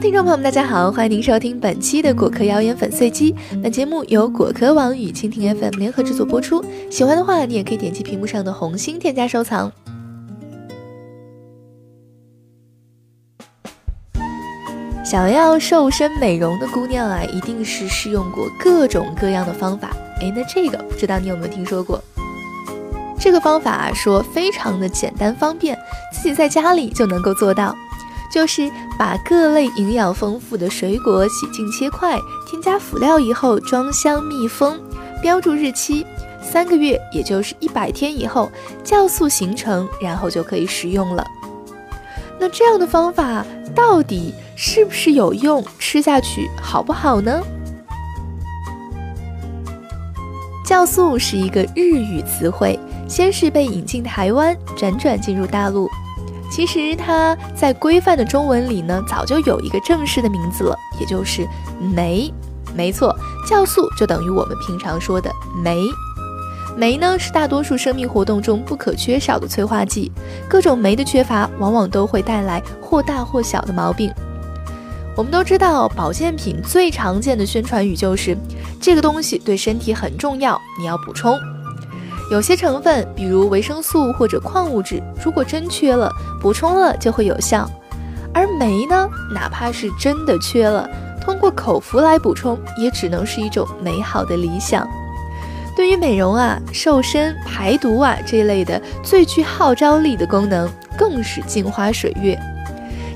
听众朋友们，大家好，欢迎您收听本期的果壳谣言粉碎机。本节目由果壳网与蜻蜓 FM 联合制作播出。喜欢的话，你也可以点击屏幕上的红心添加收藏。想要瘦身美容的姑娘啊，一定是试用过各种各样的方法。哎，那这个不知道你有没有听说过？这个方法啊，说非常的简单方便，自己在家里就能够做到。就是把各类营养丰富的水果洗净切块，添加辅料以后装箱密封，标注日期，三个月也就是一百天以后酵素形成，然后就可以食用了。那这样的方法到底是不是有用？吃下去好不好呢？酵素是一个日语词汇，先是被引进台湾，辗转进入大陆。其实它在规范的中文里呢，早就有一个正式的名字了，也就是酶。没错，酵素就等于我们平常说的酶。酶呢是大多数生命活动中不可缺少的催化剂，各种酶的缺乏往往都会带来或大或小的毛病。我们都知道，保健品最常见的宣传语就是这个东西对身体很重要，你要补充。有些成分，比如维生素或者矿物质，如果真缺了，补充了就会有效。而酶呢，哪怕是真的缺了，通过口服来补充，也只能是一种美好的理想。对于美容啊、瘦身、排毒啊这一类的最具号召力的功能，更是镜花水月。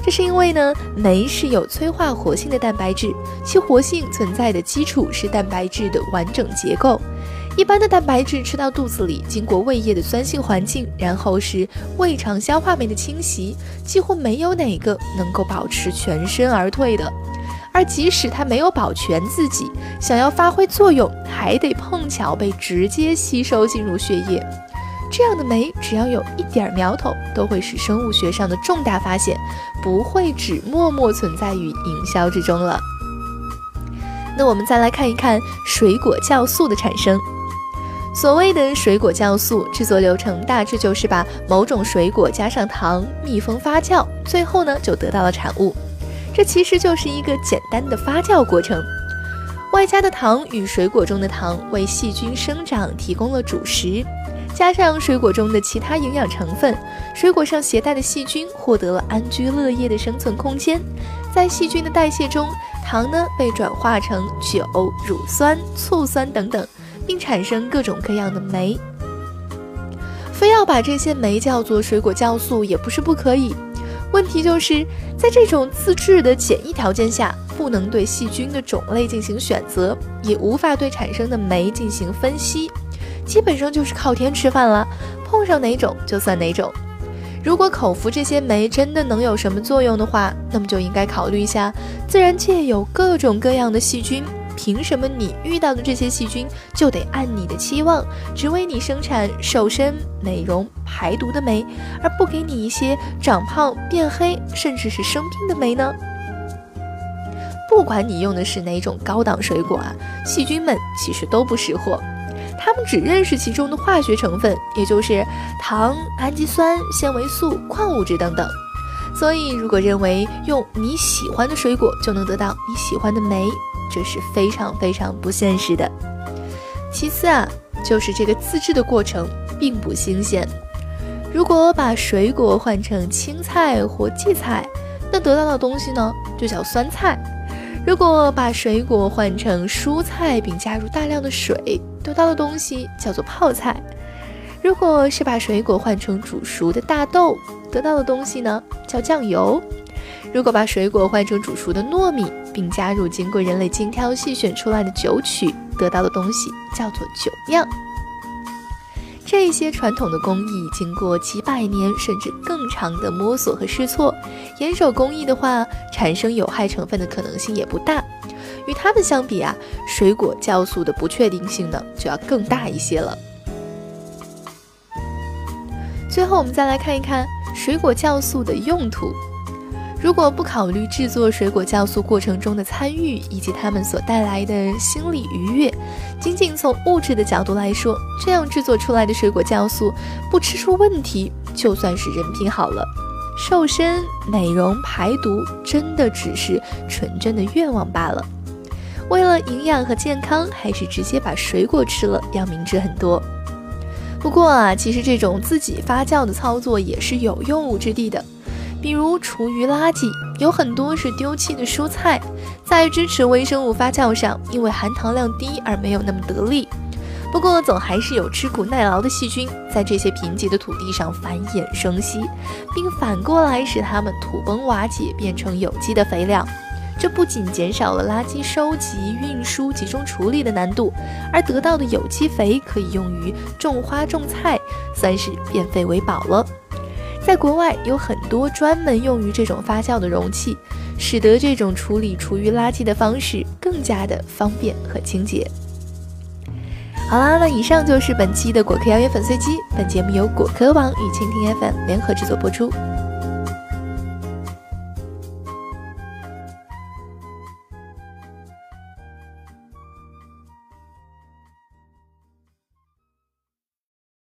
这是因为呢，酶是有催化活性的蛋白质，其活性存在的基础是蛋白质的完整结构。一般的蛋白质吃到肚子里，经过胃液的酸性环境，然后是胃肠消化酶的侵袭，几乎没有哪个能够保持全身而退的。而即使它没有保全自己，想要发挥作用，还得碰巧被直接吸收进入血液。这样的酶，只要有一点苗头，都会是生物学上的重大发现，不会只默默存在于营销之中了。那我们再来看一看水果酵素的产生。所谓的水果酵素制作流程，大致就是把某种水果加上糖，密封发酵，最后呢就得到了产物。这其实就是一个简单的发酵过程。外加的糖与水果中的糖为细菌生长提供了主食，加上水果中的其他营养成分，水果上携带的细菌获得了安居乐业的生存空间。在细菌的代谢中，糖呢被转化成酒、乳酸、醋酸等等。并产生各种各样的酶，非要把这些酶叫做水果酵素也不是不可以。问题就是在这种自制的简易条件下，不能对细菌的种类进行选择，也无法对产生的酶进行分析，基本上就是靠天吃饭了，碰上哪种就算哪种。如果口服这些酶真的能有什么作用的话，那么就应该考虑一下，自然界有各种各样的细菌。凭什么你遇到的这些细菌就得按你的期望，只为你生产瘦身、美容、排毒的酶，而不给你一些长胖、变黑，甚至是生病的酶呢？不管你用的是哪种高档水果啊，细菌们其实都不识货，他们只认识其中的化学成分，也就是糖、氨基酸、纤维素、矿物质等等。所以，如果认为用你喜欢的水果就能得到你喜欢的酶，这是非常非常不现实的。其次啊，就是这个自制的过程并不新鲜。如果把水果换成青菜或荠菜，那得到的东西呢就叫酸菜；如果把水果换成蔬菜并加入大量的水，得到的东西叫做泡菜；如果是把水果换成煮熟的大豆，得到的东西呢叫酱油。如果把水果换成煮熟的糯米，并加入经过人类精挑细选出来的酒曲，得到的东西叫做酒酿。这些传统的工艺经过几百年甚至更长的摸索和试错，严守工艺的话，产生有害成分的可能性也不大。与它们相比啊，水果酵素的不确定性呢就要更大一些了。最后，我们再来看一看水果酵素的用途。如果不考虑制作水果酵素过程中的参与以及它们所带来的心理愉悦，仅仅从物质的角度来说，这样制作出来的水果酵素不吃出问题，就算是人品好了。瘦身、美容、排毒，真的只是纯真的愿望罢了。为了营养和健康，还是直接把水果吃了要明智很多。不过啊，其实这种自己发酵的操作也是有用武之地的。比如厨余垃圾，有很多是丢弃的蔬菜，在支持微生物发酵上，因为含糖量低而没有那么得力。不过总还是有吃苦耐劳的细菌在这些贫瘠的土地上繁衍生息，并反过来使它们土崩瓦解，变成有机的肥料。这不仅减少了垃圾收集、运输、集中处理的难度，而得到的有机肥可以用于种花种菜，算是变废为宝了。在国外有很多专门用于这种发酵的容器，使得这种处理厨余垃圾的方式更加的方便和清洁。好啦，那以上就是本期的果壳谣言粉碎机。本节目由果壳网与蜻蜓 FM 联合制作播出。